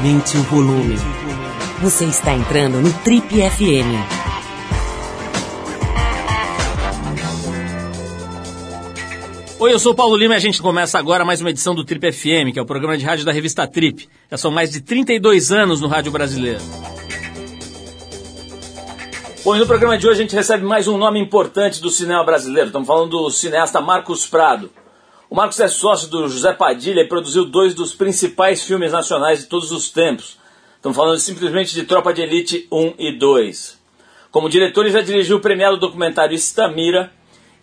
Aumente o volume. Você está entrando no Trip FM. Oi, eu sou o Paulo Lima e a gente começa agora mais uma edição do Trip FM, que é o programa de rádio da revista Trip. Já são mais de 32 anos no rádio brasileiro. Bom, e no programa de hoje a gente recebe mais um nome importante do cinema brasileiro. Estamos falando do cineasta Marcos Prado. O Marcos é sócio do José Padilha e produziu dois dos principais filmes nacionais de todos os tempos. Estamos falando simplesmente de Tropa de Elite 1 e 2. Como diretor, ele já dirigiu o premiado documentário Estamira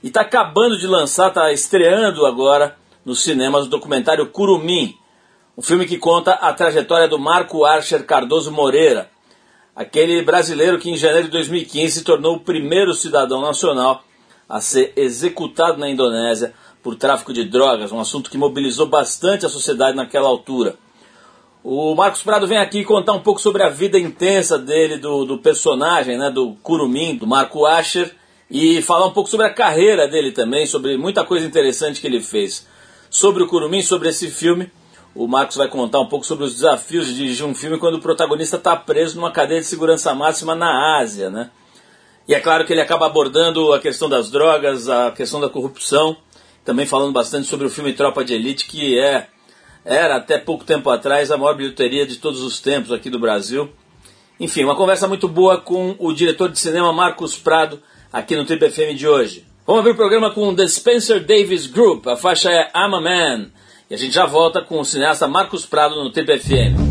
e está acabando de lançar, está estreando agora nos cinemas o documentário Curumim, um filme que conta a trajetória do Marco Archer Cardoso Moreira, aquele brasileiro que em janeiro de 2015 se tornou o primeiro cidadão nacional a ser executado na Indonésia por tráfico de drogas, um assunto que mobilizou bastante a sociedade naquela altura. O Marcos Prado vem aqui contar um pouco sobre a vida intensa dele, do, do personagem, né, do Curumim, do Marco Asher, e falar um pouco sobre a carreira dele também, sobre muita coisa interessante que ele fez. Sobre o Curumim, sobre esse filme, o Marcos vai contar um pouco sobre os desafios de dirigir um filme quando o protagonista está preso numa cadeia de segurança máxima na Ásia, né? E é claro que ele acaba abordando a questão das drogas, a questão da corrupção, também falando bastante sobre o filme Tropa de Elite, que é era até pouco tempo atrás a maior bilheteria de todos os tempos aqui do Brasil. Enfim, uma conversa muito boa com o diretor de cinema Marcos Prado aqui no Trip FM de hoje. Vamos abrir o programa com The Spencer Davis Group, a faixa é I'm a Man. E a gente já volta com o cineasta Marcos Prado no Trip FM.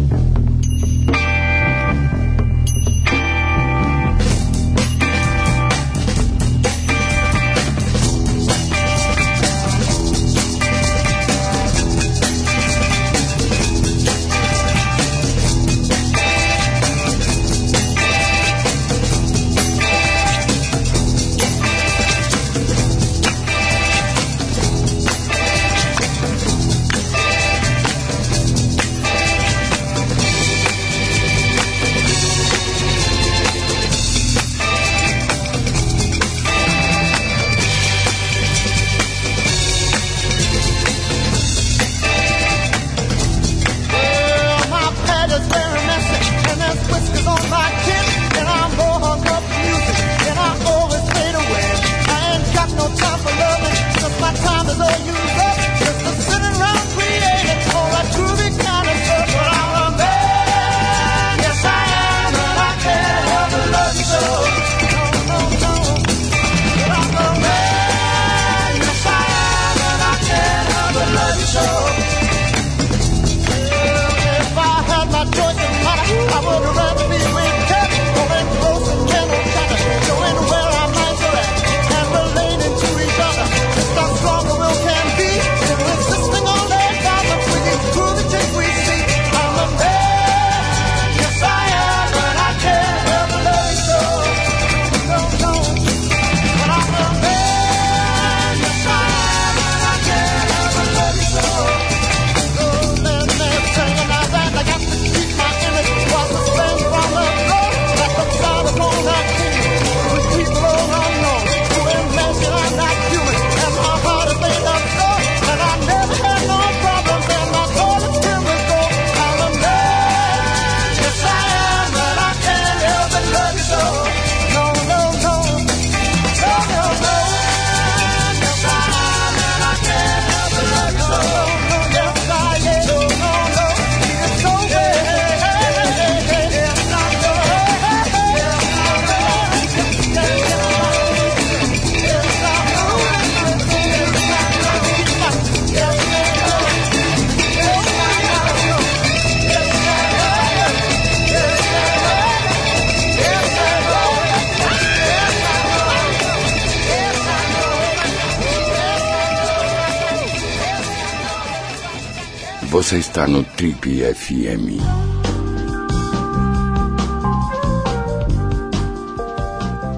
Está no Trip FM.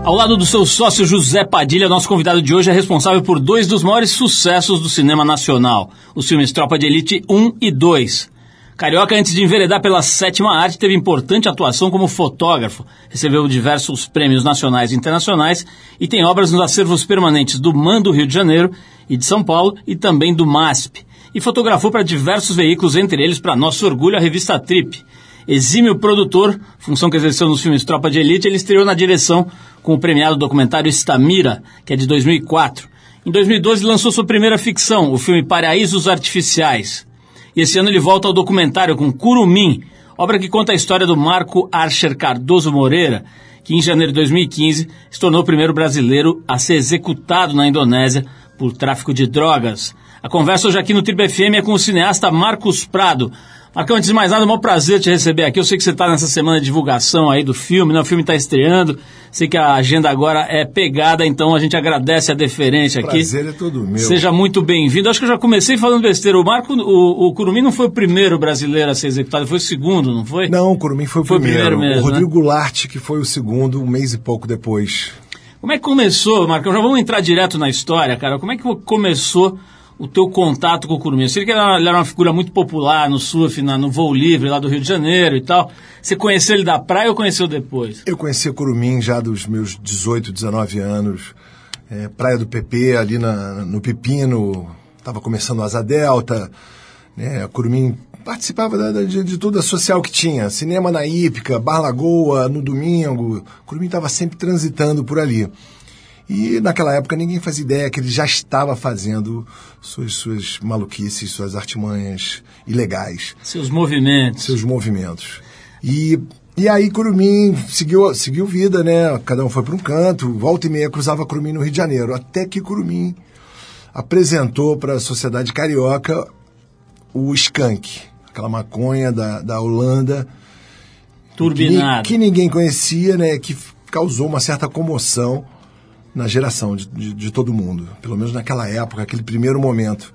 Ao lado do seu sócio José Padilha, nosso convidado de hoje é responsável por dois dos maiores sucessos do cinema nacional: os filmes Tropa de Elite 1 e 2. Carioca, antes de enveredar pela sétima arte, teve importante atuação como fotógrafo, recebeu diversos prêmios nacionais e internacionais e tem obras nos acervos permanentes do MAN do Rio de Janeiro e de São Paulo e também do MASP e fotografou para diversos veículos, entre eles, para nosso orgulho, a revista Trip. exímio produtor, função que exerceu nos filmes Tropa de Elite, ele estreou na direção com o premiado documentário Estamira, que é de 2004. Em 2012 lançou sua primeira ficção, o filme Paraísos Artificiais. E esse ano ele volta ao documentário com Curumim, obra que conta a história do Marco Archer Cardoso Moreira, que em janeiro de 2015 se tornou o primeiro brasileiro a ser executado na Indonésia por tráfico de drogas. A conversa hoje aqui no Tribo FM é com o cineasta Marcos Prado. Marcão, antes de mais nada, é um maior prazer te receber aqui. Eu sei que você está nessa semana de divulgação aí do filme, né? O filme está estreando. Sei que a agenda agora é pegada, então a gente agradece a deferência aqui. Prazer é todo meu. Seja muito bem-vindo. Acho que eu já comecei falando besteira. O Marco, o, o Curumim não foi o primeiro brasileiro a ser executado, foi o segundo, não foi? Não, o Curumim foi o Foi primeiro. primeiro mesmo, o Rodrigo né? Goulart, que foi o segundo, um mês e pouco depois. Como é que começou, Marcão? Já vamos entrar direto na história, cara. Como é que começou o teu contato com o Curumim? Sei que ele era uma figura muito popular no surf, na, no voo livre lá do Rio de Janeiro e tal. Você conheceu ele da praia ou conheceu depois? Eu conheci o Curumim já dos meus 18, 19 anos. É, praia do PP, ali na, no Pepino, estava começando o Asa Delta. Né, o Curumim participava da- da- de, de toda a social que tinha. Cinema na Ípica, Bar Lagoa, no domingo. O Curumim estava sempre transitando por ali. E naquela época ninguém fazia ideia que ele já estava fazendo suas, suas maluquices, suas artimanhas ilegais Seus movimentos. seus movimentos. E, e aí Curumim seguiu, seguiu vida, né? Cada um foi para um canto, volta e meia cruzava Curumim no Rio de Janeiro, até que Curumim apresentou para a sociedade carioca o skunk, aquela maconha da, da Holanda, que, Turbinado. que ninguém conhecia, né? Que causou uma certa comoção na geração de, de, de todo mundo, pelo menos naquela época, aquele primeiro momento.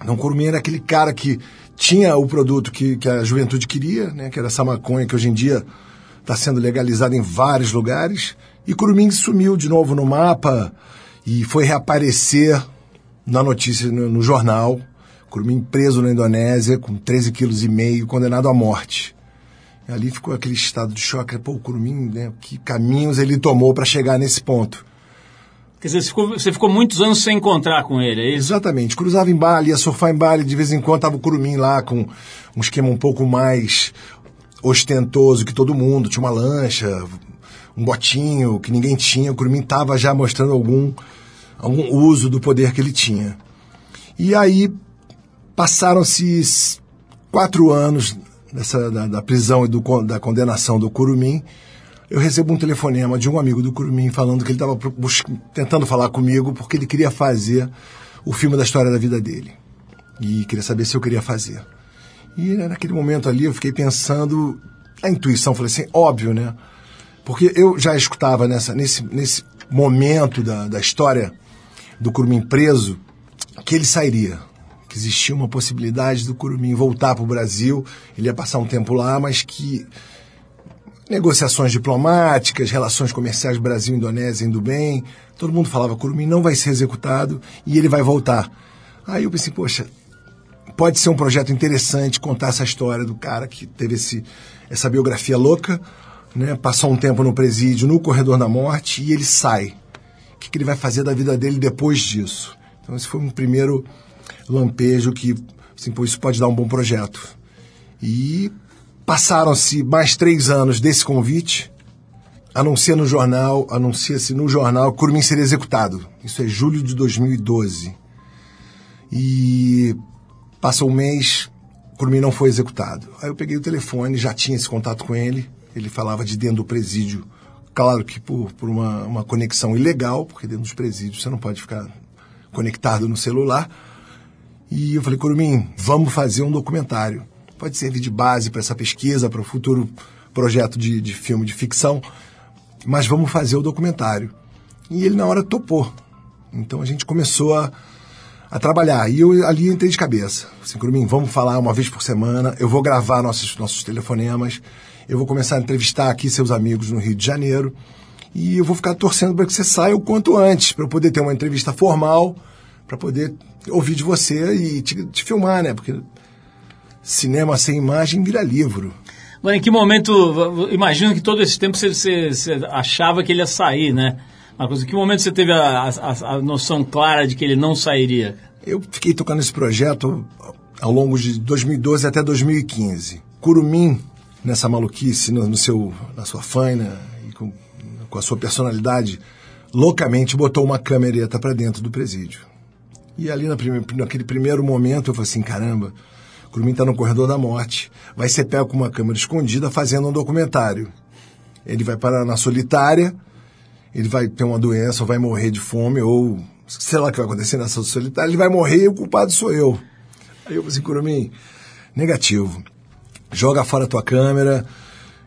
Então, Curumim era aquele cara que tinha o produto que, que a juventude queria, né? Que era essa maconha que hoje em dia está sendo legalizada em vários lugares. E Curumim sumiu de novo no mapa e foi reaparecer na notícia no, no jornal. Curumim preso na Indonésia com 13,5 kg, condenado à morte. E ali ficou aquele estado de choque. Pô, o Curumim, né? Que caminhos ele tomou para chegar nesse ponto? Quer dizer, você ficou, você ficou muitos anos sem encontrar com ele, é isso? Exatamente. Cruzava em Bali, ia surfar em Bali, de vez em quando tava o Curumim lá com um esquema um pouco mais ostentoso que todo mundo. Tinha uma lancha, um botinho que ninguém tinha. O Curumim tava já mostrando algum, algum uso do poder que ele tinha. E aí passaram-se quatro anos dessa, da, da prisão e do, da condenação do Curumim. Eu recebo um telefonema de um amigo do Curumim falando que ele estava tentando falar comigo porque ele queria fazer o filme da história da vida dele. E queria saber se eu queria fazer. E naquele momento ali eu fiquei pensando, a intuição, falei assim, óbvio, né? Porque eu já escutava nessa, nesse, nesse momento da, da história do Curumim preso que ele sairia. Que existia uma possibilidade do Curumim voltar para o Brasil, ele ia passar um tempo lá, mas que negociações diplomáticas, relações comerciais Brasil-Indonésia indo bem, todo mundo falava Curumim não vai ser executado e ele vai voltar. Aí eu pensei, poxa, pode ser um projeto interessante contar essa história do cara que teve esse, essa biografia louca, né? passou um tempo no presídio, no corredor da morte, e ele sai. O que, que ele vai fazer da vida dele depois disso? Então esse foi um primeiro lampejo que, assim, pô, isso pode dar um bom projeto. E passaram-se mais três anos desse convite, anuncia no jornal, anuncia-se no jornal que Curumim seria executado. Isso é julho de 2012. E passa um mês, Curumim não foi executado. Aí eu peguei o telefone, já tinha esse contato com ele, ele falava de dentro do presídio, claro que por, por uma, uma conexão ilegal, porque dentro dos presídios você não pode ficar conectado no celular. E eu falei, Curumim, vamos fazer um documentário. Pode servir de base para essa pesquisa, para o futuro projeto de, de filme de ficção, mas vamos fazer o documentário. E ele na hora topou. Então a gente começou a, a trabalhar. E eu ali entrei de cabeça. Assim, Curumim, vamos falar uma vez por semana, eu vou gravar nossos, nossos telefonemas, eu vou começar a entrevistar aqui seus amigos no Rio de Janeiro, e eu vou ficar torcendo para que você saia o quanto antes, para eu poder ter uma entrevista formal, para poder ouvir de você e te, te filmar, né? Porque cinema sem imagem vira livro. Agora, em que momento, imagino que todo esse tempo você, você, você achava que ele ia sair, né? Marcos, em que momento você teve a, a, a noção clara de que ele não sairia? Eu fiquei tocando esse projeto ao longo de 2012 até 2015. Curumim nessa maluquice, no, no seu, na sua faina e com, com a sua personalidade, loucamente botou uma câmereta para dentro do presídio. E ali na prime, naquele primeiro momento eu falei assim, caramba, o está no corredor da morte, vai ser pego com uma câmera escondida fazendo um documentário. Ele vai parar na solitária, ele vai ter uma doença, ou vai morrer de fome, ou sei lá o que vai acontecer nessa solitária, ele vai morrer e o culpado sou eu. Aí eu falei assim, Curumim, negativo. Joga fora a tua câmera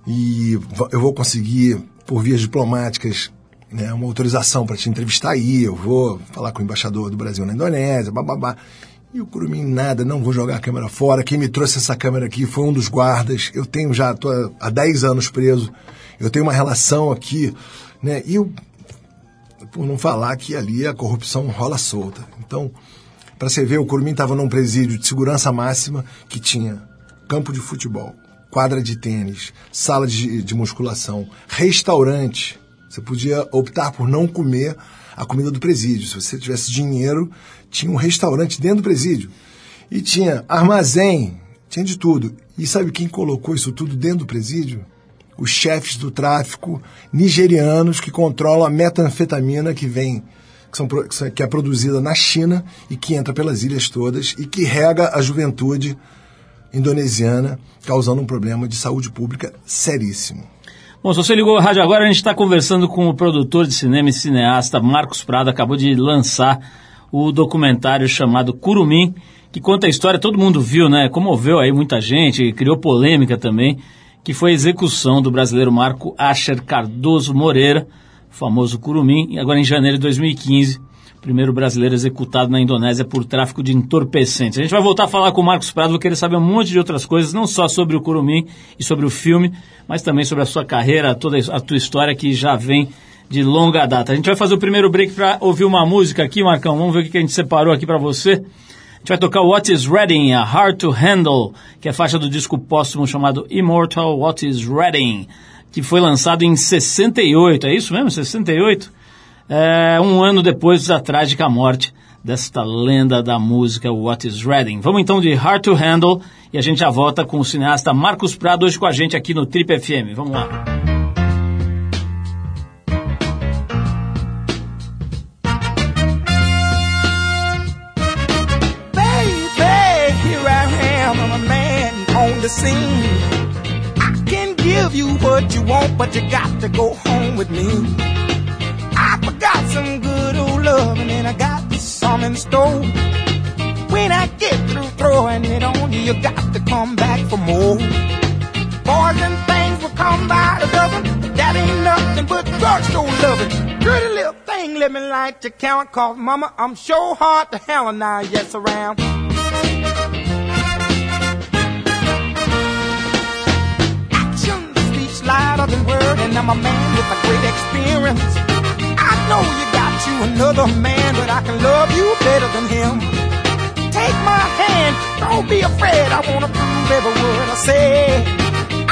e eu vou conseguir, por vias diplomáticas, né, uma autorização para te entrevistar aí, eu vou falar com o embaixador do Brasil na Indonésia, bababá. E o Curumim nada, não vou jogar a câmera fora. Quem me trouxe essa câmera aqui foi um dos guardas. Eu tenho já, tô há 10 anos preso. Eu tenho uma relação aqui, né? E eu, por não falar que ali a corrupção rola solta. Então, para você ver, o Curumim estava num presídio de segurança máxima que tinha campo de futebol, quadra de tênis, sala de, de musculação, restaurante. Você podia optar por não comer a comida do presídio. Se você tivesse dinheiro, tinha um restaurante dentro do presídio. E tinha armazém, tinha de tudo. E sabe quem colocou isso tudo dentro do presídio? Os chefes do tráfico nigerianos que controlam a metanfetamina que vem, que, são, que é produzida na China e que entra pelas ilhas todas e que rega a juventude indonesiana, causando um problema de saúde pública seríssimo. Bom, se você ligou o rádio agora, a gente está conversando com o produtor de cinema e cineasta Marcos Prado, acabou de lançar o documentário chamado Curumim, que conta a história, todo mundo viu, né? Comoveu aí muita gente, criou polêmica também, que foi a execução do brasileiro Marco Asher Cardoso Moreira, famoso Curumim, agora em janeiro de 2015 primeiro brasileiro executado na Indonésia por tráfico de entorpecentes. A gente vai voltar a falar com o Marcos Prado, vou querer saber um monte de outras coisas, não só sobre o Curumim e sobre o filme, mas também sobre a sua carreira, toda a tua história que já vem de longa data. A gente vai fazer o primeiro break para ouvir uma música aqui, Marcão. Vamos ver o que a gente separou aqui para você. A gente vai tocar What is Reading, a Hard to Handle, que é faixa do disco póstumo chamado Immortal What is Reading, que foi lançado em 68. É isso mesmo? 68? É, um ano depois da trágica morte desta lenda da música What is Reading. Vamos então de Hard to Handle e a gente já volta com o cineasta Marcos Prado hoje com a gente aqui no Trip FM. Vamos lá. the scene. I can give you what you want, but you got to go home with me. Some good old loving and I got some in store. When I get through throwing it on you, you got to come back for more. Boys and things will come by the dozen, but that ain't nothing but drugstore loving. Pretty little thing, let me light your count, cause mama, I'm sure hard to hell and now, yes, around. Action speaks louder than word, and I'm a man with a great experience I know you you another man, but I can love you better than him. Take my hand, don't be afraid. I wanna prove every word I say.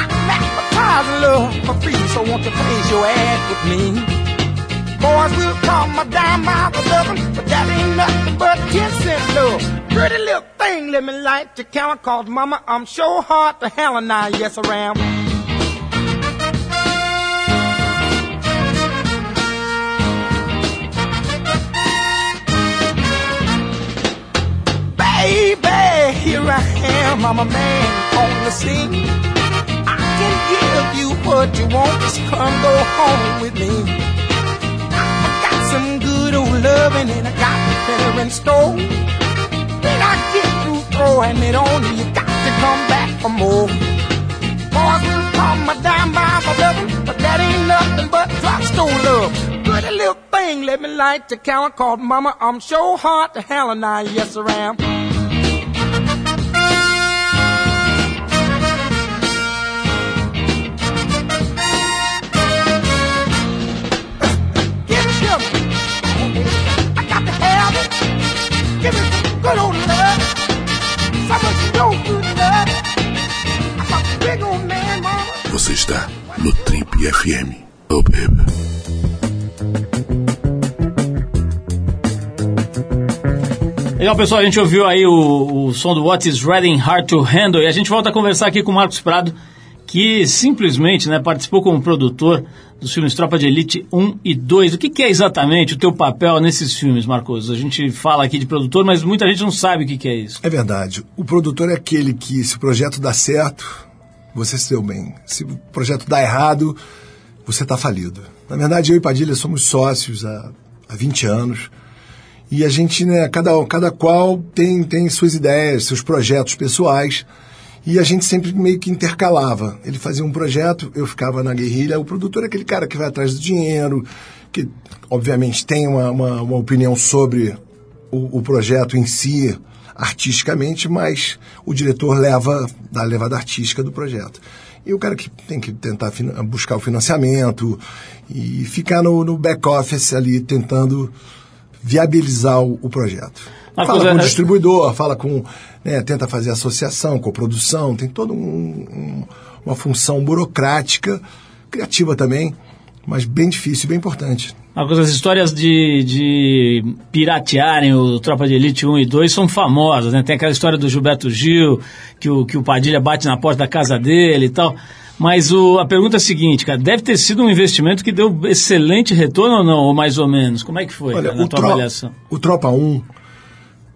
I'm advertising love for free, so won't you place your ad with me? Boys will call my dime by the dozen, but that ain't nothing but ten cent love. Pretty little thing, let me light your count, cause mama, I'm sure hard to hell and I, yes I am. Baby, here I am, I'm a man on the scene. I can give you what you want, just come go home with me. I got some good old loving and I got the better in store. When I get through throwing it on you, you got to come back for more. Boys will call my dime by my loving, but that ain't nothing but drugstore love. Pretty little thing, let me light the count called Mama. I'm sure hard to hell and I, yes I am. Você está no Trip FM. Oh, baby. Legal, pessoal, a gente ouviu aí o, o som do What is Reading Hard to Handle. E a gente volta a conversar aqui com o Marcos Prado, que simplesmente né, participou como produtor dos filmes Tropa de Elite 1 e 2. O que, que, é exatamente o teu papel nesses filmes, Marcos? A gente fala aqui de produtor, mas muita gente não sabe o que, que é isso. É verdade. O produtor é aquele que, se o projeto dá certo, você se deu bem. Se o projeto dá errado, você está falido. Na verdade, eu e Padilha somos sócios há, há 20 anos. E a gente, né, cada, cada qual tem, tem suas ideias, seus projetos pessoais. E a gente sempre meio que intercalava. Ele fazia um projeto, eu ficava na guerrilha. O produtor é aquele cara que vai atrás do dinheiro, que obviamente tem uma, uma, uma opinião sobre o, o, projeto em si, artisticamente, mas o diretor leva da levada artística do projeto. E o cara que tem que tentar buscar o financiamento e ficar no, no back-office ali tentando viabilizar o, o projeto. Uma fala com o distribuidor, fala com. Né, tenta fazer associação, coprodução, tem toda um, um, uma função burocrática, criativa também, mas bem difícil, bem importante. As histórias de, de piratearem o Tropa de Elite 1 e 2 são famosas, né? Tem aquela história do Gilberto Gil, que o, que o Padilha bate na porta da casa dele e tal. Mas o, a pergunta é a seguinte, cara, deve ter sido um investimento que deu excelente retorno ou não, ou mais ou menos? Como é que foi, Olha, cara, na tua avaliação? O Tropa 1,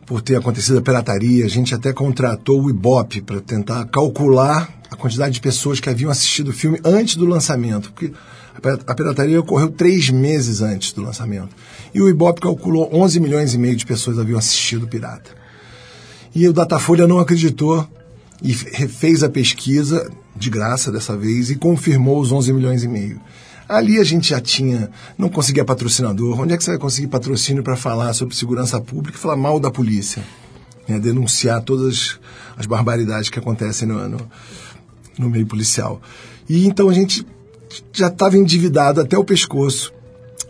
por ter acontecido a pirataria, a gente até contratou o Ibope para tentar calcular a quantidade de pessoas que haviam assistido o filme antes do lançamento, porque a pirataria ocorreu três meses antes do lançamento. E o Ibope calculou 11 milhões e meio de pessoas haviam assistido o Pirata. E o Datafolha não acreditou e fez a pesquisa, de graça dessa vez, e confirmou os 11 milhões e meio. Ali a gente já tinha, não conseguia patrocinador. Onde é que você vai conseguir patrocínio para falar sobre segurança pública e falar mal da polícia? Né? Denunciar todas as barbaridades que acontecem no, no, no meio policial. E então a gente já estava endividado até o pescoço.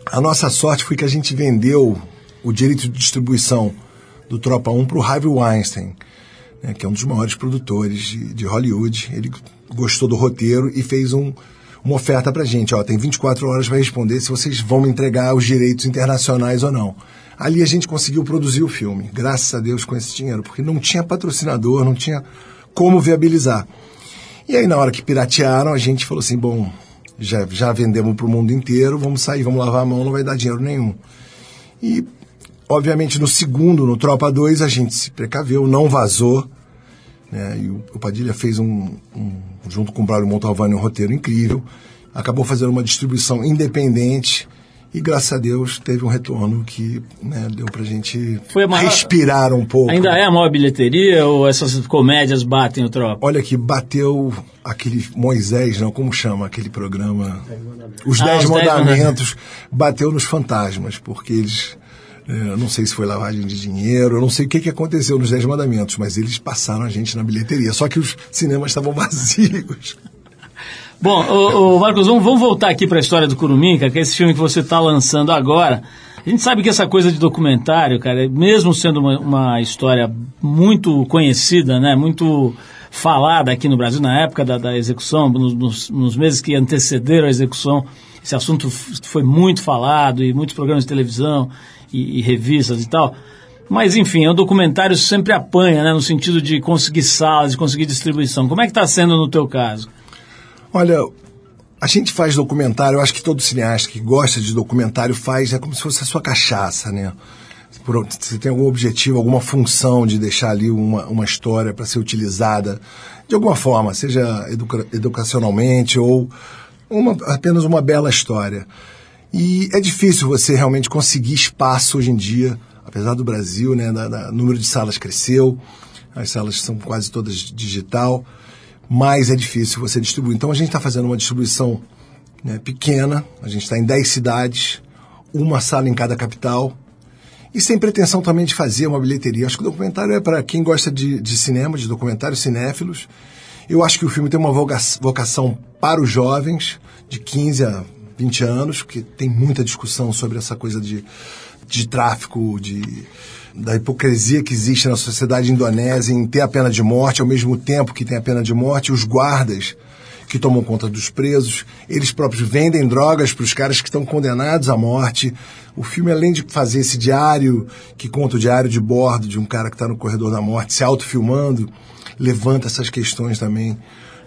A nossa sorte foi que a gente vendeu o direito de distribuição do Tropa 1 para o Harvey Weinstein, né, que é um dos maiores produtores de, de Hollywood. Ele gostou do roteiro e fez um, uma oferta para gente. Ó, tem 24 horas para responder se vocês vão me entregar os direitos internacionais ou não. Ali a gente conseguiu produzir o filme, graças a Deus com esse dinheiro, porque não tinha patrocinador, não tinha como viabilizar. E aí, na hora que piratearam, a gente falou assim: bom, já, já vendemos para o mundo inteiro, vamos sair, vamos lavar a mão, não vai dar dinheiro nenhum. E, obviamente, no segundo, no Tropa 2, a gente se precaveu, não vazou. Né? E o, Padilha fez um, um, junto com o Braulio Montalvani, um roteiro incrível. Acabou fazendo uma distribuição independente e graças a Deus teve um retorno que né, deu pra gente maior... respirar um pouco. Ainda é a maior bilheteria ou essas comédias batem o tropa? Olha que bateu aquele Moisés, não, como chama aquele programa? Os Ah, Dez os Dez Mandamentos bateu nos fantasmas, porque eles. Eh, Eu não sei se foi lavagem de dinheiro, eu não sei o que, que aconteceu nos Dez Mandamentos, mas eles passaram a gente na bilheteria. Só que os cinemas estavam vazios. Bom, ô, ô, Marcos, vamos, vamos voltar aqui para a história do Curumim, que é esse filme que você está lançando agora. A gente sabe que essa coisa de documentário, cara, mesmo sendo uma, uma história muito conhecida, né, muito falada aqui no Brasil na época da, da execução, nos, nos- meses que antecederam a execução, esse assunto foi muito falado e muitos programas de televisão e, e revistas e tal. Mas, enfim, é um documentário sempre apanha, né, no sentido de conseguir salas, de conseguir distribuição. Como é que está sendo no teu caso? Olha, a gente faz documentário, eu acho que todo cineasta que gosta de documentário faz, é como se fosse a sua cachaça, né? Você tem algum objetivo, alguma função de deixar ali uma, uma história para ser utilizada de alguma forma, seja educa- educacionalmente ou uma, apenas uma bela história. E é difícil você realmente conseguir espaço hoje em dia, apesar do Brasil, né? da- da- o número de salas cresceu, as salas são quase todas digital, mas é difícil você distribuir. Então a gente está fazendo uma distribuição né, pequena, a gente está em 10 cidades, uma sala em cada capital, e sem pretensão também de fazer uma bilheteria. Acho que o documentário é para quem gosta de, de cinema, de documentários cinéfilos. Eu acho que o filme tem uma vocação para os jovens, de 15 a 20 anos, porque tem muita discussão sobre essa coisa de, de tráfico, de, da hipocrisia que existe na sociedade indonésia em ter a pena de morte, ao mesmo tempo que tem a pena de morte, os guardas que tomam conta dos presos, eles próprios vendem drogas para os caras que estão condenados à morte. O filme, além de fazer esse diário, que conta o diário de bordo de um cara que está no corredor da morte, se autofilmando, levanta essas questões também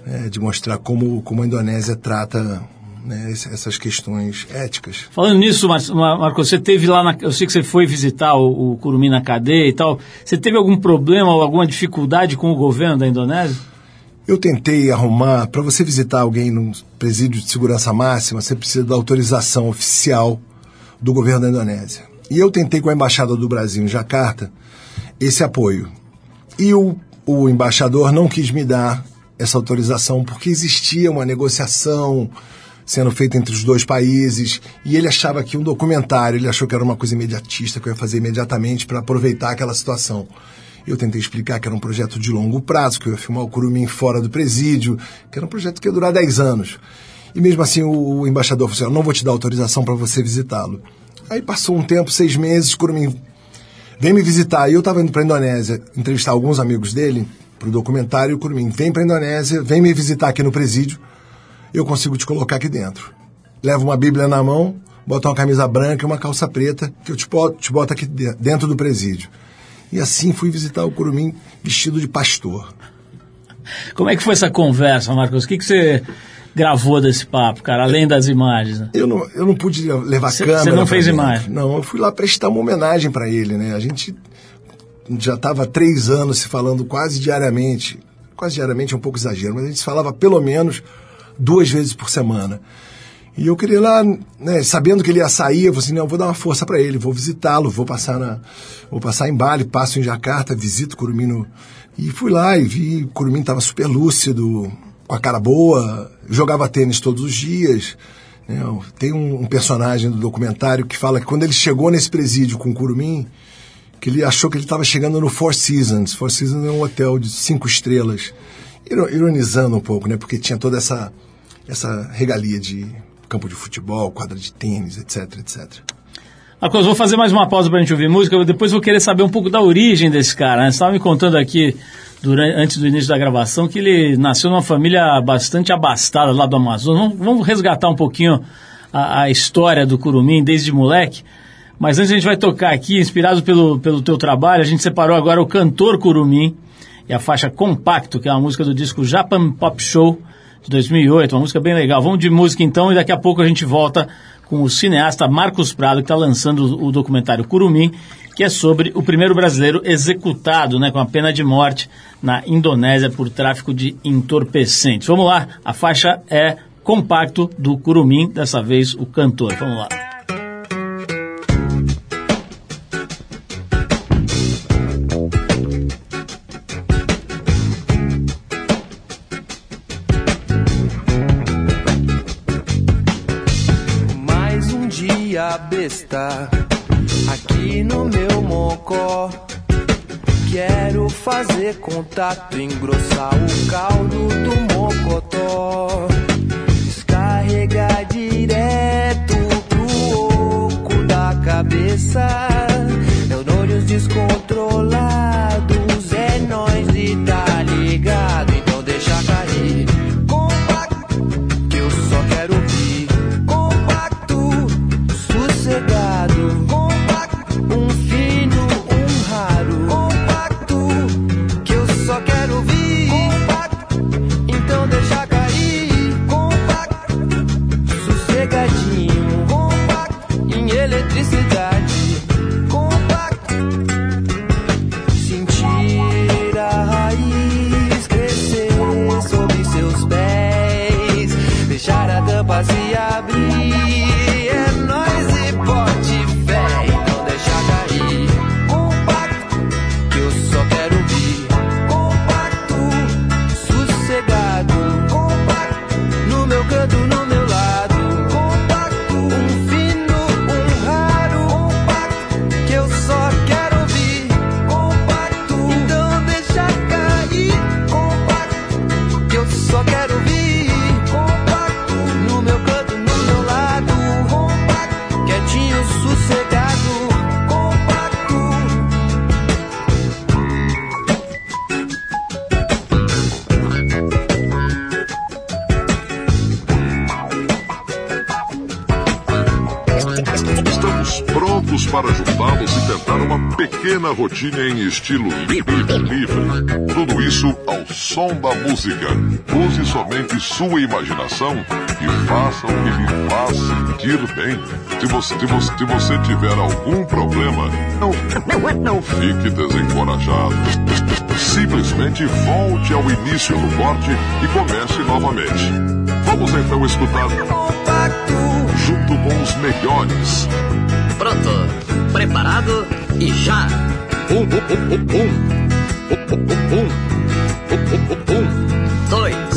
é, de mostrar como, como a Indonésia trata né, essas questões éticas. Falando nisso, Marcos, você teve lá, na, eu sei que você foi visitar o, o Curumim na cadeia e tal, você teve algum problema ou alguma dificuldade com o governo da Indonésia? Eu tentei arrumar, para você visitar alguém num presídio de segurança máxima, você precisa da autorização oficial do governo da Indonésia. E eu tentei com a embaixada do Brasil em Jacarta esse apoio. E o, o embaixador não quis me dar essa autorização porque existia uma negociação sendo feita entre os dois países e ele achava que um documentário, ele achou que era uma coisa imediatista que eu ia fazer imediatamente para aproveitar aquela situação. Eu tentei explicar que era um projeto de longo prazo, que eu ia filmar o Curumim fora do presídio, que era um projeto que ia durar 10 anos. E mesmo assim o, embaixador falou assim, não vou te dar autorização para você visitá-lo. Aí passou um tempo, seis meses, Curumim vem me visitar. E eu estava indo para a Indonésia entrevistar alguns amigos dele para o documentário. E o Curumim vem para a Indonésia, vem me visitar aqui no presídio. Eu consigo te colocar aqui dentro. Levo uma Bíblia na mão, boto uma camisa branca e uma calça preta, que eu te boto, te boto aqui dentro do presídio. E assim fui visitar o Curumim vestido de pastor. Como é que foi essa conversa, Marcos? O que, que você gravou desse papo, cara, além das imagens? Né? Eu, não, eu não pude levar cê, câmera. Você não fez imagem? Não, eu fui lá prestar uma homenagem para ele, né? A gente já estava três anos se falando quase diariamente. Quase diariamente é um pouco exagero, mas a gente se falava pelo menos duas vezes por semana. E eu queria ir lá, né, sabendo que ele ia sair, eu falei assim, não, vou dar uma força para ele, vou visitá-lo, vou passar na, vou passar em Bali, passo em Jacarta, visito Curumim e fui lá e vi, o Curumim estava super lúcido, com a cara boa, jogava tênis todos os dias. Né? Tem um, um, personagem do documentário que fala que quando ele chegou nesse presídio com o que ele achou que ele estava chegando no Four Seasons. Four Seasons é um hotel de cinco estrelas. Ironizando um pouco, né? Porque tinha toda essa, essa regalia de campo de futebol, quadra de tênis, etc, etc. Vou fazer mais uma pausa para a gente ouvir música. Depois vou querer saber um pouco da origem desse cara. Né? Você estava me contando aqui durante, antes do início da gravação, que ele nasceu numa família bastante abastada lá do Amazonas. Vamos, vamos resgatar um pouquinho a, a, história do Curumim desde moleque. Mas antes a gente vai tocar aqui, inspirado pelo, pelo teu trabalho, a gente separou agora o Cantor Curumim e a faixa Compacto, que é uma música do disco Japan Pop Show de 2008, uma música bem legal. Vamos de música então e daqui a pouco a gente volta com o cineasta Marcos Prado, que está lançando o documentário Curumim que é sobre o primeiro brasileiro executado né, com a pena de morte na Indonésia por tráfico de entorpecentes. Vamos lá, a faixa é compacto do Curumim, dessa vez o cantor. Vamos lá. Aqui no meu mocó. Quero fazer contato, engrossar o caldo do mocotó. Pequena rotina em estilo livre. Tudo isso ao som da música. Use somente sua imaginação e faça o que lhe faz sentir bem. Se você, se você, se você tiver algum problema, não, não fique desencorajado. Simplesmente volte ao início do corte e comece novamente. Vamos então escutar junto com os melhores. Pronto, preparado e já. Um, um, um, um, um, um, um, um, dois,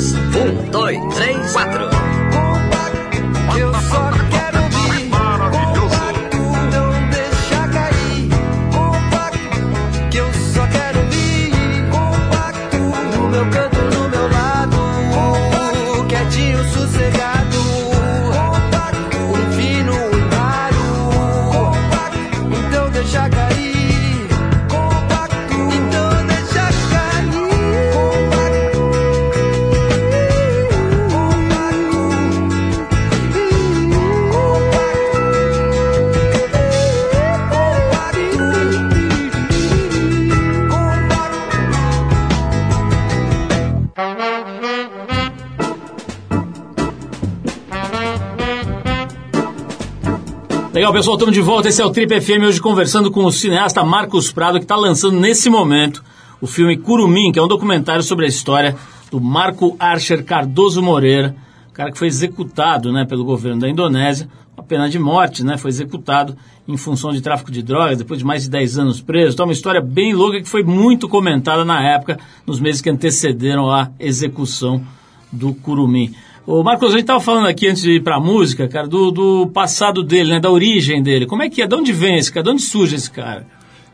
Legal, pessoal, estamos de volta. Esse é o Trip FM, hoje conversando com o cineasta Marcos Prado, que está lançando nesse momento o filme Curumim, que é um documentário sobre a história do Marco Archer Cardoso Moreira, cara que foi executado né, pelo governo da Indonésia, uma pena de morte, né, foi executado em função de tráfico de drogas, depois de mais de 10 anos preso. Então, uma história bem louca que foi muito comentada na época, nos meses que antecederam a execução do Curumim. Ô Marcos, a gente estava falando aqui antes de ir para a música, cara, do, do passado dele, né, da origem dele. Como é que é? De onde vem esse cara? De onde surge esse cara?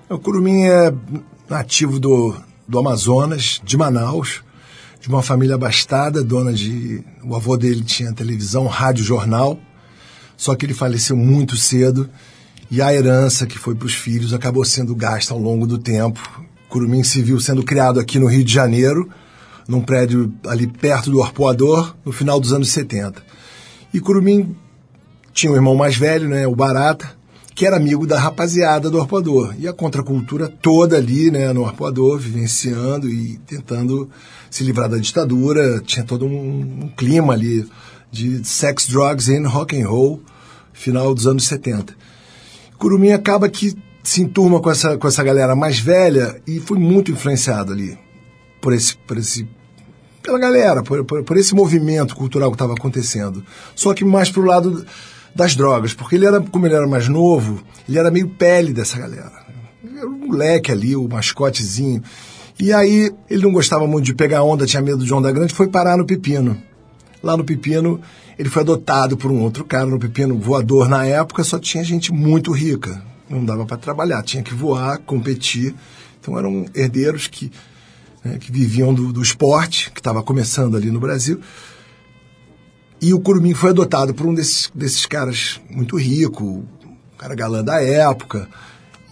O Curumim é nativo do, do Amazonas, de Manaus, de uma família abastada, dona de. O avô dele tinha televisão, rádio, jornal, só que ele faleceu muito cedo e a herança que foi para os filhos acabou sendo gasta ao longo do tempo. Curumim se viu sendo criado aqui no Rio de Janeiro, num prédio ali perto do Arpoador, no final dos anos 70. E Curumim tinha um irmão mais velho, né, o Barata, que era amigo da rapaziada do Arpoador. E a contracultura toda ali, né, no Arpoador, vivenciando e tentando se livrar da ditadura. Tinha todo um, um clima ali de sex, drugs and rock and roll, final dos anos 70. Curumim acaba que se enturma com essa, com essa galera mais velha e foi muito influenciado ali por esse, por esse pela galera, por, por, por esse movimento cultural que estava acontecendo. Só que mais pro lado das drogas, porque ele era, como ele era mais novo, ele era meio pele dessa galera. Era um moleque ali, o mascotezinho. E aí ele não gostava muito de pegar onda, tinha medo de onda grande, foi parar no Pepino. Lá no Pepino, ele foi adotado por um outro cara no Pepino, voador na época, só tinha gente muito rica. Não dava para trabalhar, tinha que voar, competir. Então eram herdeiros que né, que viviam do, do esporte, que estava começando ali no Brasil. E o Curumim foi adotado por um desses, desses caras muito rico, um cara galã da época.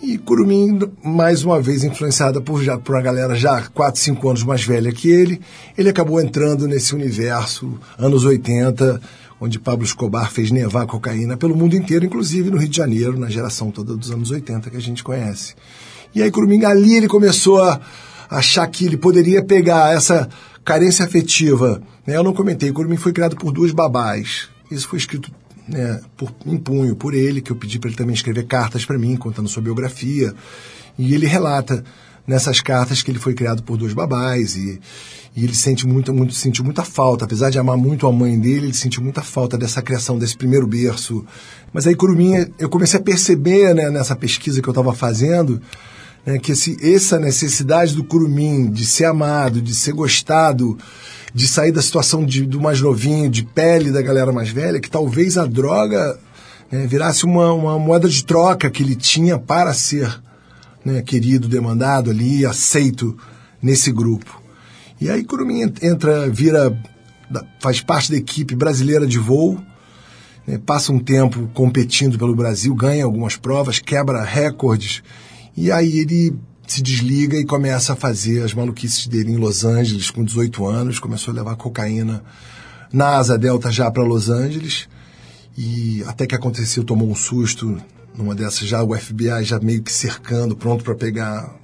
E Curumim, mais uma vez influenciada por, já, por uma galera já 4, 5 anos mais velha que ele, ele acabou entrando nesse universo, anos 80, onde Pablo Escobar fez nevar cocaína pelo mundo inteiro, inclusive no Rio de Janeiro, na geração toda dos anos 80 que a gente conhece. E aí Curumim, ali ele começou a achar que ele poderia pegar essa carência afetiva. Né? Eu não comentei, Curumim foi criado por duas babás. Isso foi escrito né, por, em punho por ele, que eu pedi para ele também escrever cartas para mim, contando sua biografia. E ele relata nessas cartas que ele foi criado por duas babás e, e ele sente muito, muito, sentiu muita falta, apesar de amar muito a mãe dele, ele sentiu muita falta dessa criação, desse primeiro berço. Mas aí, Curumim, eu comecei a perceber né, nessa pesquisa que eu estava fazendo, né, que esse, essa necessidade do curumim de ser amado, de ser gostado, de sair da situação de, do mais novinho, de pele da galera mais velha, que talvez a droga né, virasse uma, uma moeda de troca que ele tinha para ser né, querido, demandado ali, aceito nesse grupo. E aí Curumim entra, vira, faz parte da equipe brasileira de voo, né, passa um tempo competindo pelo Brasil, ganha algumas provas, quebra recordes e aí ele se desliga e começa a fazer as maluquices dele em Los Angeles com 18 anos, começou a levar cocaína na Asa Delta já para Los Angeles. E até que aconteceu, tomou um susto numa dessas, já o FBI já meio que cercando, pronto para pegar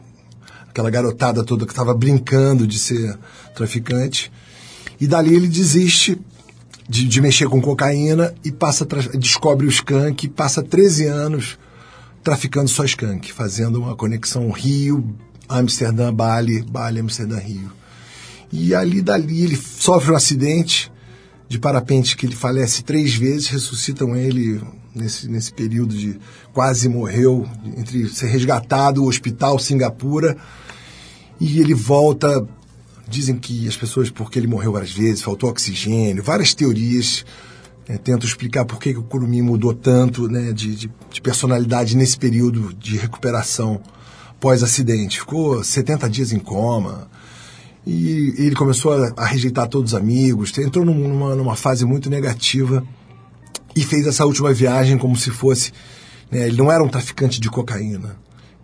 aquela garotada toda que estava brincando de ser traficante. E dali ele desiste de, de mexer com cocaína e passa descobre o skunk passa 13 anos traficando só skunk, fazendo uma conexão Rio, Amsterdã, Bali, Bali, Amsterdã, Rio. E ali dali ele sofre um acidente de parapente que ele falece três vezes, ressuscitam ele nesse, nesse período de quase morreu, entre ser resgatado, hospital, Singapura, e ele volta. Dizem que as pessoas, porque ele morreu várias vezes, faltou oxigênio, várias teorias eh, tentam explicar por que, que o Curumim mudou tanto né, de, de, de personalidade nesse período de recuperação pós-acidente. Ficou 70 dias em coma, e ele começou a, a rejeitar todos os amigos, entrou num- numa, numa fase muito negativa e fez essa última viagem como se fosse. né, ele não era um traficante de cocaína.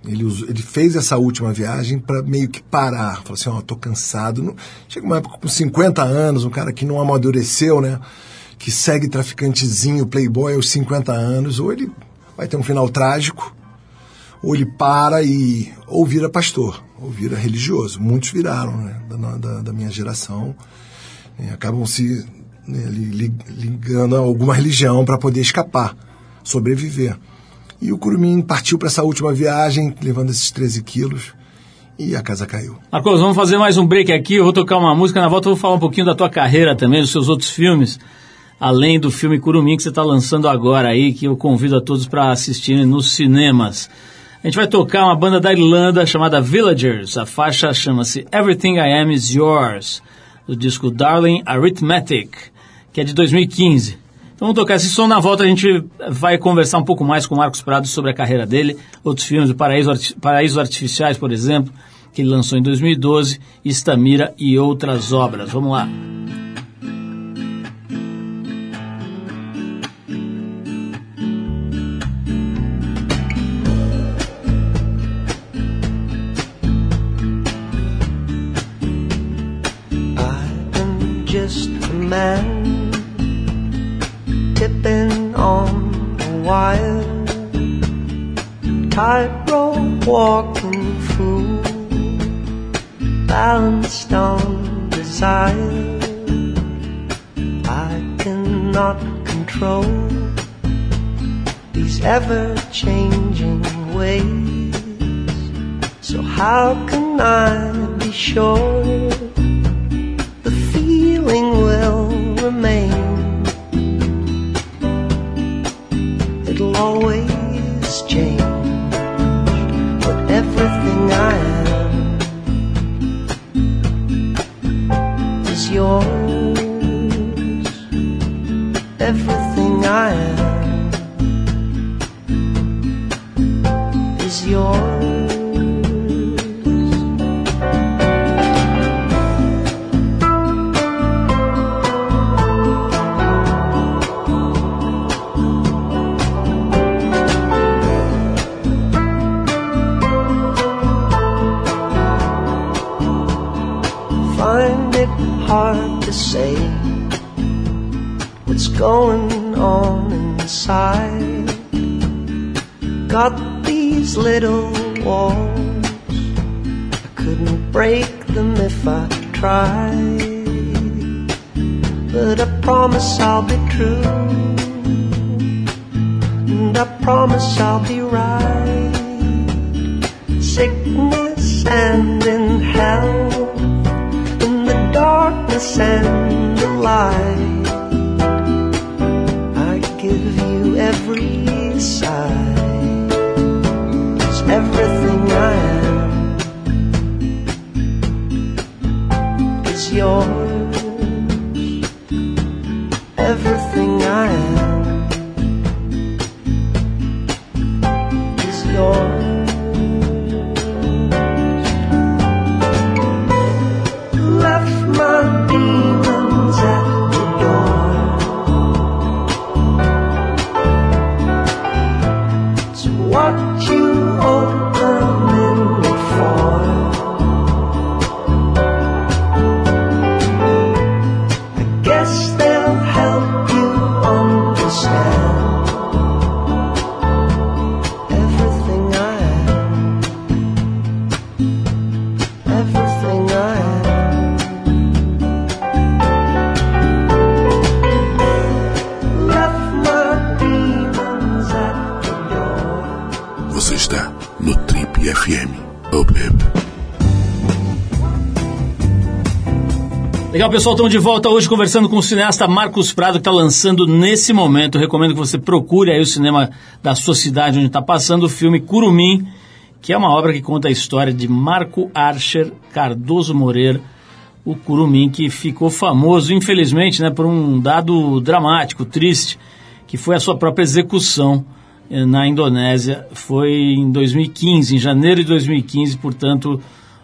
Ele, ele fez essa última viagem para meio que parar. Falou assim: Ó, tô cansado. Chega uma época com 50 anos, um cara que não amadureceu, né? Que segue traficantezinho, playboy aos 50 anos, ou ele vai ter um final trágico, ou ele para e ou vira pastor, ou vira religioso. Muitos viraram, né, da, da, da minha geração, né, acabam se né, li- li- ligando a alguma religião para poder escapar, sobreviver. E o Curumim partiu para essa última viagem, levando esses 13 quilos, e a casa caiu. Marcos, vamos fazer mais um break aqui. Eu vou tocar uma música. Na volta eu vou falar um pouquinho da tua carreira também, dos seus outros filmes, além do filme Curumim que você está lançando agora aí, que eu convido a todos para assistirem nos cinemas. A gente vai tocar uma banda da Irlanda chamada Villagers. A faixa chama-se Everything I Am Is Yours, do disco Darling Arithmetic, que é de 2015. Então vamos tocar esse som. Na volta a gente vai conversar um pouco mais com o Marcos Prado sobre a carreira dele, outros filmes, Paraíso Arti- Paraísos Artificiais, por exemplo, que ele lançou em 2012, Estamira e outras obras. Vamos lá. Walking fool, balanced on desire. I cannot control these ever-changing ways. So how can I be sure? Couldn't break them if I tried. But I promise I'll be true, and I promise I'll be right. Sickness and in health in the darkness and the light. I give you every side. Everything I am Legal, pessoal, estamos de volta hoje conversando com o cineasta Marcos Prado, que está lançando nesse momento. Eu recomendo que você procure aí o cinema da sua cidade, onde está passando o filme Curumim, que é uma obra que conta a história de Marco Archer Cardoso Moreira, o Curumim, que ficou famoso, infelizmente, né, por um dado dramático, triste, que foi a sua própria execução eh, na Indonésia. Foi em 2015, em janeiro de 2015, portanto,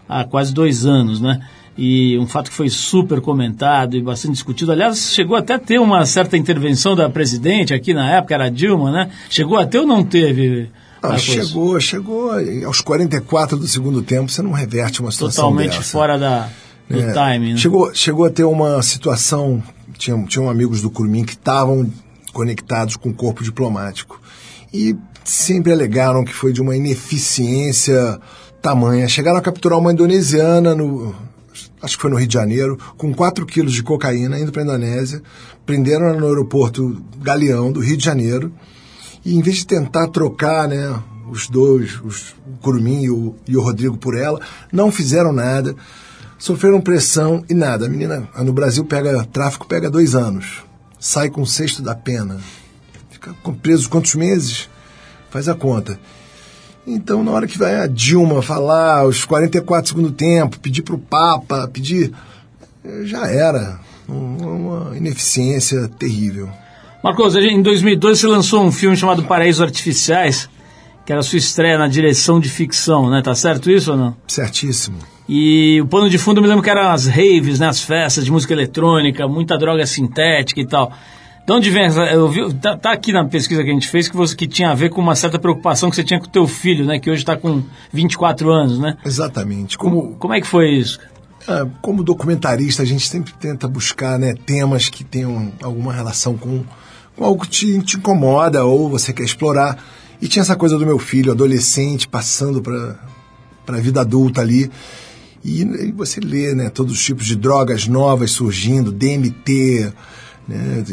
há quase dois anos, né? E um fato que foi super comentado e bastante discutido. Aliás, chegou até a ter uma certa intervenção da presidente aqui na época, era a Dilma, né? Chegou até ou não teve? Ah, chegou, chegou. e Aos 44 do segundo tempo, você não reverte uma situação Totalmente dessa. fora da, do É, timing. Né? Chegou, chegou a ter uma situação. Tinham, tinham amigos do Curumim que estavam conectados com o corpo diplomático. E sempre alegaram que foi de uma ineficiência tamanha. Chegaram a capturar uma indonesiana no. Acho que foi no Rio de Janeiro, com 4 quilos de cocaína indo para a Indonésia. Prenderam no aeroporto Galeão, do Rio de Janeiro. E em vez de tentar trocar né, os dois, os, o Curumim e o, e o Rodrigo por ela, não fizeram nada sofreram pressão e nada. A menina no Brasil pega tráfico pega dois anos, sai com um sexto da pena, fica preso quantos meses? Faz a conta. Então, na hora que vai a Dilma falar, os 44 segundo tempo, pedir para o Papa, pedir. eh, Já era. Um- Uma ineficiência terrível. Marcos, em 2002 você lançou um filme chamado Paraísos Artificiais, que era a sua estreia na direção de ficção, né? Tá certo isso ou não? Certíssimo. E o pano de fundo eu me lembro que eram as raves, né? As festas de música eletrônica, muita droga sintética e tal. De onde vem essa. Eu vi, tá, tá aqui na pesquisa que a gente fez que, você, que tinha a ver com uma certa preocupação que você tinha com o teu filho, né? Que hoje está com 24 anos, né? Exatamente. Como, Como é que foi isso? Ah, como documentarista, a gente sempre tenta buscar né, temas que tenham alguma relação com, com algo que te, te incomoda ou você quer explorar. E tinha essa coisa do meu filho, adolescente, passando para a vida adulta ali. E, e você lê né, todos os tipos de drogas novas surgindo, DMT, né,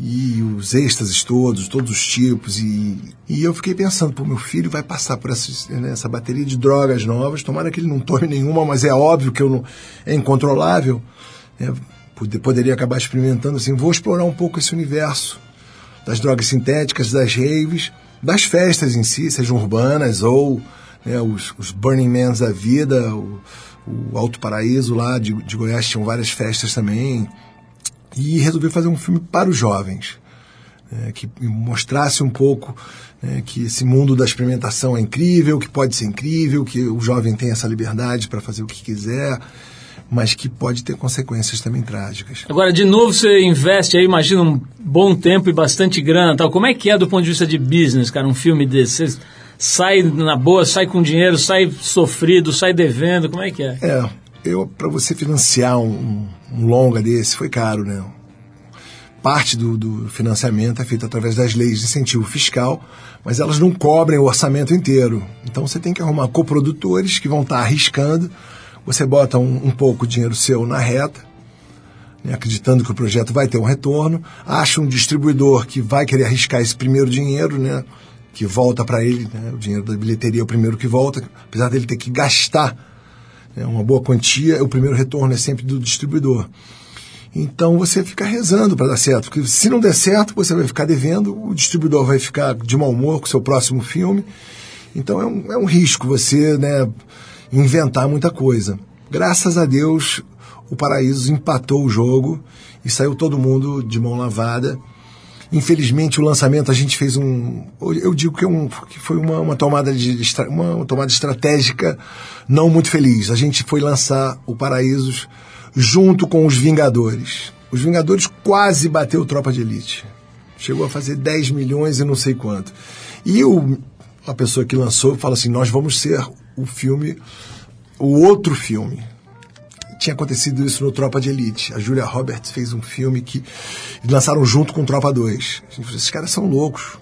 e os êxtases todos, todos os tipos. E, e eu fiquei pensando, pô, meu filho vai passar por essa, né, essa bateria de drogas novas, tomara que ele não tome nenhuma, mas é óbvio que eu não, é incontrolável. né, pod- poderia acabar experimentando assim, vou explorar um pouco esse universo das drogas sintéticas, das raves, das festas em si, sejam urbanas ou né, os, os Burning Mans da vida, o, o Alto Paraíso lá de, de Goiás tinham várias festas também. E resolvi fazer um filme para os jovens, né, que mostrasse um pouco né, que esse mundo da experimentação é incrível, que pode ser incrível, que o jovem tem essa liberdade para fazer o que quiser, mas que pode ter consequências também trágicas. Agora, de novo, você investe aí, imagina, um bom tempo e bastante grana tal. Como é que é do ponto de vista de business, cara, um filme desse? Você sai na boa, sai com dinheiro, sai sofrido, sai devendo, como é que é? É, eu para você financiar um, um longa desse foi caro, né? Parte do, do financiamento é feita através das leis de incentivo fiscal, mas elas não cobrem o orçamento inteiro. Então você tem que arrumar coprodutores que vão estar arriscando. Você bota um, um pouco de dinheiro seu na reta, né, acreditando que o projeto vai ter um retorno, acha um distribuidor que vai querer arriscar esse primeiro dinheiro, né, que volta para ele, né, o dinheiro da bilheteria é o primeiro que volta, apesar dele ter que gastar né, uma boa quantia, o primeiro retorno é sempre do distribuidor. Então você fica rezando para dar certo, porque se não der certo, você vai ficar devendo, o distribuidor vai ficar de mau humor com o seu próximo filme. Então é um, é um risco você né, inventar muita coisa. Graças a Deus, o Paraíso empatou o jogo e saiu todo mundo de mão lavada. Infelizmente, o lançamento a gente fez um. Eu digo que, é um, que foi uma, uma, tomada de, uma tomada estratégica não muito feliz. A gente foi lançar o Paraísos junto com os Vingadores. Os Vingadores quase bateu Tropa de Elite. Chegou a fazer 10 milhões e não sei quanto. E o, a pessoa que lançou fala assim: nós vamos ser o filme, o outro filme. Tinha acontecido isso no Tropa de Elite. A Julia Roberts fez um filme que lançaram junto com Tropa 2. A gente falou, esses caras são loucos.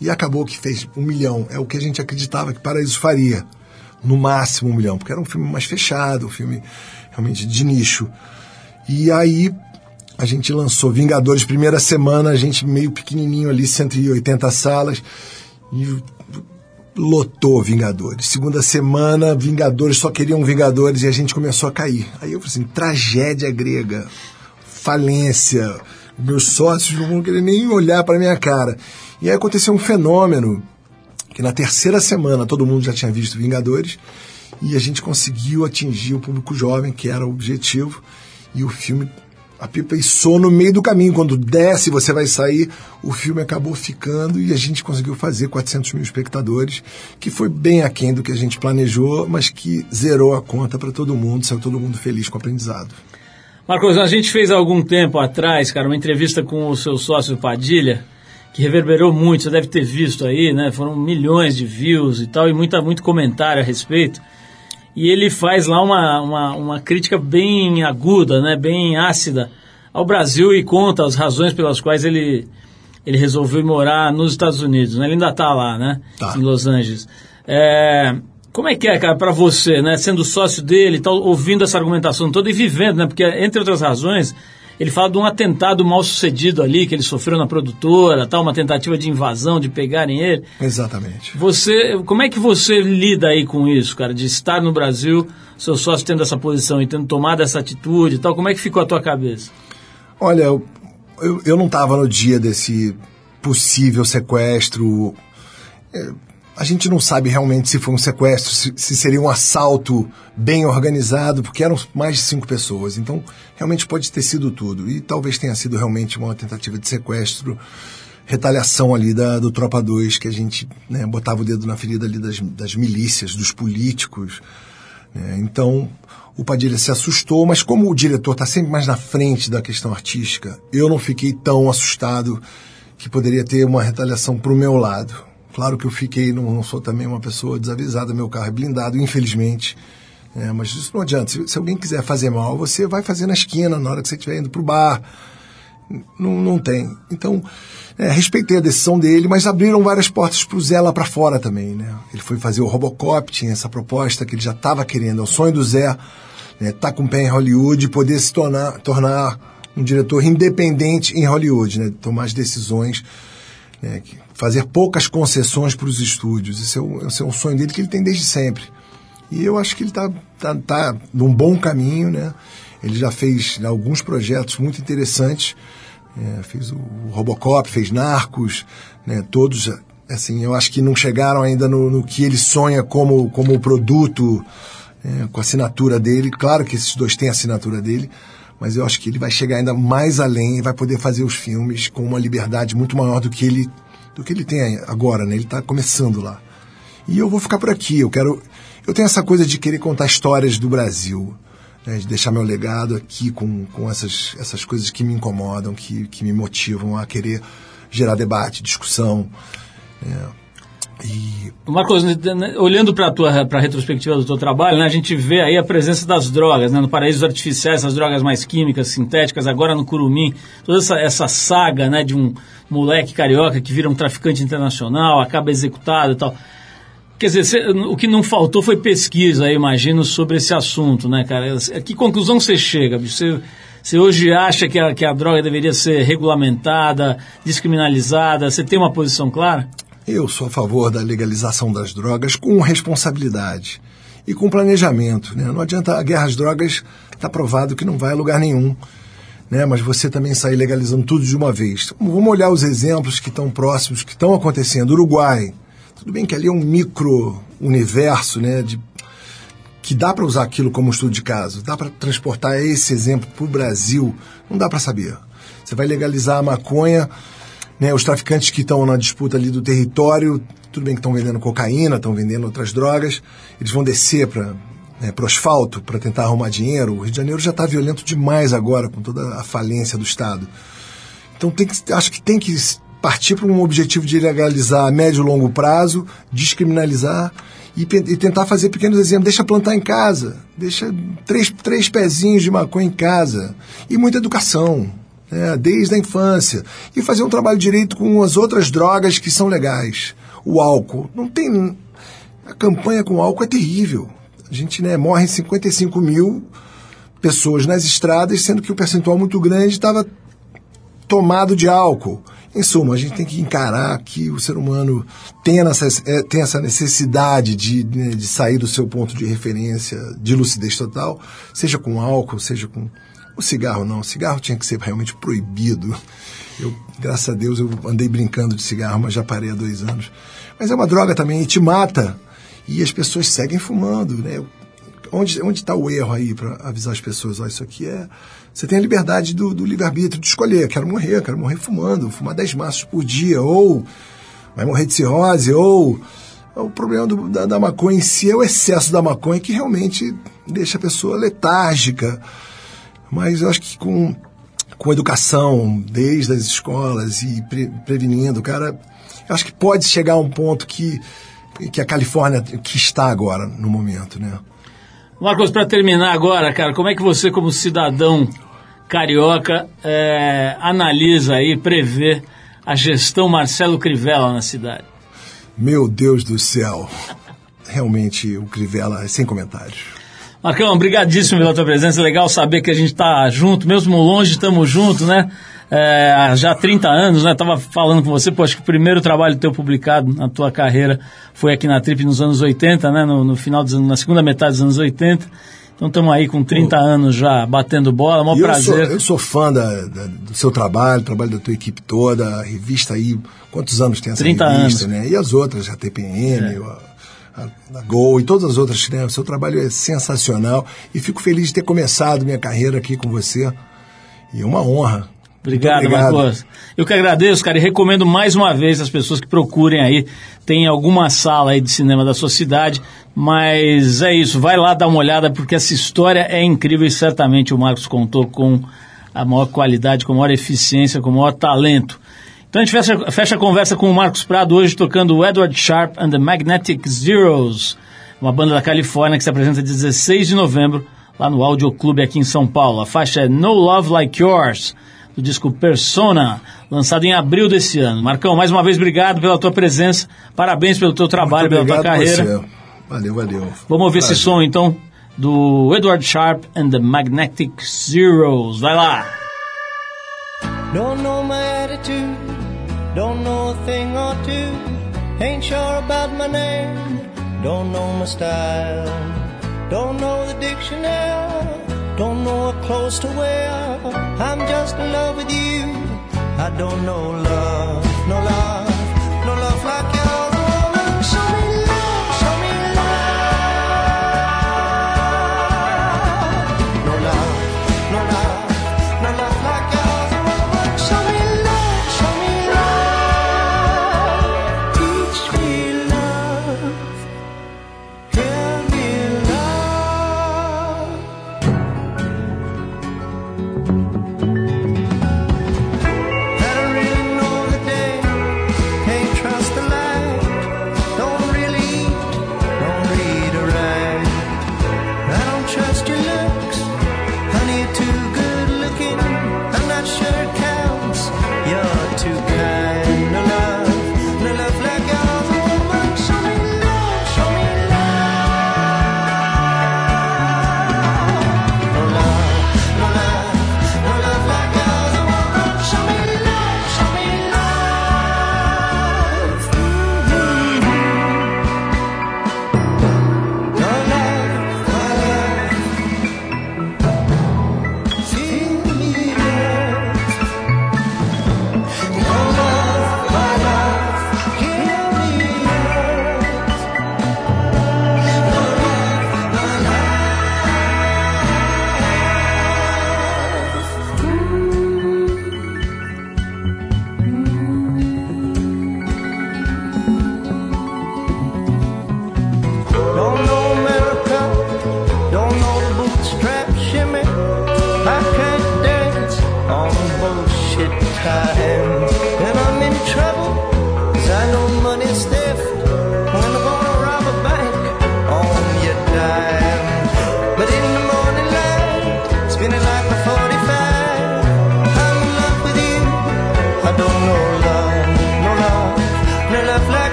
E acabou que fez um milhão. É o que a gente acreditava que Paraíso faria. No máximo um milhão. Porque era um filme mais fechado, um filme realmente de nicho. E aí a gente lançou Vingadores, primeira semana, a gente meio pequenininho ali, 180 salas. E lotou Vingadores. Segunda semana, Vingadores só queriam Vingadores e a gente começou a cair. Aí eu falei assim, tragédia grega, falência, meus sócios não vão querer nem olhar para minha cara. E aí aconteceu um fenômeno que na terceira semana todo mundo já tinha visto Vingadores e a gente conseguiu atingir o público jovem, que era o objetivo, e o filme a pipa içou no meio do caminho. Quando desce, você vai sair. O filme acabou ficando e a gente conseguiu fazer 400 mil espectadores, que foi bem aquém do que a gente planejou, mas que zerou a conta para todo mundo, saiu todo mundo feliz com o aprendizado. Marcos, a gente fez há algum tempo atrás, cara, uma entrevista com o seu sócio Padilha, que reverberou muito, você deve ter visto aí, né? Foram milhões de views e tal, e muita, muito comentário a respeito. E ele faz lá uma, uma, uma crítica bem aguda, né? Bem ácida ao Brasil e conta as razões pelas quais ele, ele resolveu morar nos Estados Unidos, né? Ele ainda está lá, né? Tá. Em Los Angeles. É, como é que é, cara, para você, né? Sendo sócio dele, tal, ouvindo essa argumentação toda e vivendo, né? Porque, entre outras razões, ele fala de um atentado mal sucedido ali que ele sofreu na produtora, tal, uma tentativa de invasão, de pegarem ele. Exatamente. Você, como é que você lida aí com isso, cara, de estar no Brasil, seu sócio tendo essa posição e tendo tomado essa atitude e tal, como é que ficou a tua cabeça? Olha, eu, eu, eu não estava no dia desse possível sequestro. É, a gente não sabe realmente se foi um sequestro, se, se, seria um assalto bem organizado, porque eram mais de cinco pessoas. Então, realmente pode ter sido tudo. E talvez tenha sido realmente uma tentativa de sequestro, retaliação ali da, do Tropa 2, que a gente né, botava o dedo na ferida ali das, das milícias, dos políticos. Né? Então, o Padilha se assustou, mas como o diretor está sempre mais na frente da questão artística, eu não fiquei tão assustado que poderia ter uma retaliação para o meu lado. Claro que eu fiquei, não, não, sou também uma pessoa desavisada, meu carro é blindado, infelizmente. É, mas isso não adianta. Se, se, alguém quiser fazer mal, você vai fazer na esquina, na hora que você estiver indo para o bar. Não, não tem. Então, é, respeitei a decisão dele, mas abriram várias portas para o Zé lá para fora também. Né? Ele foi fazer o Robocop, tinha essa proposta que ele já estava querendo. É o sonho do Zé, né, tá com o pé em Hollywood e poder se tornar, tornar um diretor independente em Hollywood, né? tomar as decisões né, fazer poucas concessões para os estúdios. Esse é, um, esse é um sonho dele que ele tem desde sempre. E eu acho que ele está tá, tá num bom caminho, né? Ele já fez alguns projetos muito interessantes. É, fez o Robocop, fez Narcos, né? Todos, assim, eu acho que não chegaram ainda no, no que ele sonha como, como produto, é, com a assinatura dele. Claro que esses dois têm a assinatura dele, mas eu acho que ele vai chegar ainda mais além e vai poder fazer os filmes com uma liberdade muito maior do que ele do que ele tem agora, né? Ele está começando lá. E eu vou ficar por aqui. Eu quero, eu tenho essa coisa de querer contar histórias do Brasil, né? de deixar meu legado aqui com, com essas, essas coisas que me incomodam, que, que me motivam a querer gerar debate, discussão. Né? E... Marcos, né, olhando para a retrospectiva do teu trabalho, né, a gente vê aí a presença das drogas, né, no Paraíso Artificiais, as drogas mais químicas, sintéticas, agora no Curumim, toda essa, essa saga né, de um moleque carioca que vira um traficante internacional, acaba executado e tal. Quer dizer, o que não faltou foi pesquisa, imagino, sobre esse assunto, né, cara? Que conclusão você chega? Você, você hoje acha que a, que a droga deveria ser regulamentada, descriminalizada? Você tem uma posição clara? Eu sou a favor da legalização das drogas com responsabilidade e com planejamento. Né? Não adianta a guerra às drogas, está provado que não vai a lugar nenhum. Né? Mas você também sair legalizando tudo de uma vez. Vamos olhar os exemplos que estão próximos, que estão acontecendo. Uruguai. Tudo bem que ali é um micro-universo, né? De, que dá para usar aquilo como estudo de caso. Dá para transportar esse exemplo para o Brasil. Não dá para saber. Você vai legalizar a maconha né, os traficantes que estão na disputa ali do território, tudo bem que estão vendendo cocaína, estão vendendo outras drogas, eles vão descer para né, o asfalto para tentar arrumar dinheiro. O Rio de Janeiro já está violento demais agora, com toda a falência do Estado. Então tem que, acho que tem que partir para um objetivo de legalizar a médio e longo prazo, descriminalizar e, e, tentar fazer pequenos exemplos. Deixa plantar em casa, deixa três, três pezinhos de maconha em casa e muita educação né, desde a infância, e fazer um trabalho direito com as outras drogas que são legais. O álcool. Não tem. A campanha com álcool é terrível. A gente né, morre 55 mil pessoas nas estradas, sendo que o percentual muito grande estava tomado de álcool. Em suma, a gente tem que encarar que o ser humano tem essa, é, tem essa necessidade de, né, de sair do seu ponto de referência de lucidez total, seja com álcool, seja com. O cigarro não. O cigarro tinha que ser realmente proibido. Eu, graças a Deus, eu andei brincando de cigarro, mas já parei há dois anos. Mas é uma droga também e te mata. E as pessoas seguem fumando, né? Onde está o erro aí para avisar as pessoas? Ó, isso aqui é. Você tem a liberdade do, do livre-arbítrio de escolher. Quero morrer, quero morrer fumando, fumar 10 maços por dia, ou vai morrer de cirrose, ou. O problema do, da, da maconha em si é o excesso da maconha que realmente deixa a pessoa letárgica. Mas eu acho que com, com educação, desde as escolas e pre, prevenindo, cara, eu acho que pode chegar a um ponto que, que a Califórnia que está agora no momento, né? Marcos, para terminar agora, cara, como é que você, como cidadão carioca, é, analisa aí, prevê a gestão Marcelo Crivella na cidade? Meu Deus do céu. Realmente, o Crivella, sem comentários. Marcão, obrigadíssimo pela tua presença. É legal saber que a gente está junto, mesmo longe, estamos juntos, né? É, há já 30 anos, né? Tava falando com você, pô, acho que o primeiro trabalho teu publicado na tua carreira foi aqui na Trip nos anos 80, né? No, no final dos anos, na segunda metade dos anos 80. Então estamos aí com 30 anos já batendo bola, é um prazer. sou, eu sou fã da- da- do seu trabalho, do trabalho da tua equipe toda, a revista aí, quantos anos tem essa 30 revista, anos. né? E as outras, a TPM, a, a, a Gol e todas as outras? O seu trabalho é sensacional e fico feliz de ter começado minha carreira aqui com você. E é uma honra. Obrigado, obrigado. Marcos. Eu que agradeço, cara, e recomendo mais uma vez as pessoas que procurem aí. Tem alguma sala aí de cinema da sua cidade, mas é isso, vai lá dar uma olhada, porque essa história é incrível e certamente o Marcos contou com a maior qualidade, com a maior eficiência, com o maior talento. Então a gente fecha, fecha a conversa com o Marcos Prado hoje tocando o Edward Sharp and the Magnetic Zeros, uma banda da Califórnia que se apresenta 16 de novembro lá no Audio Clube aqui em São Paulo. A faixa é No Love Like Yours, do disco Persona, lançado em abril desse ano. Marcão, mais uma vez obrigado pela tua presença, parabéns pelo teu trabalho, pela tua obrigado carreira. você. Valeu, valeu. Vamos ouvir esse som então do Edward Sharp and the Magnetic Zeros. Vai lá! Don't know my attitude, don't know a thing or two. Ain't sure about my name, don't know my style. Don't know the dictionary, don't know what clothes to wear. I'm just in love with you. I don't know love, no love, no love like yours.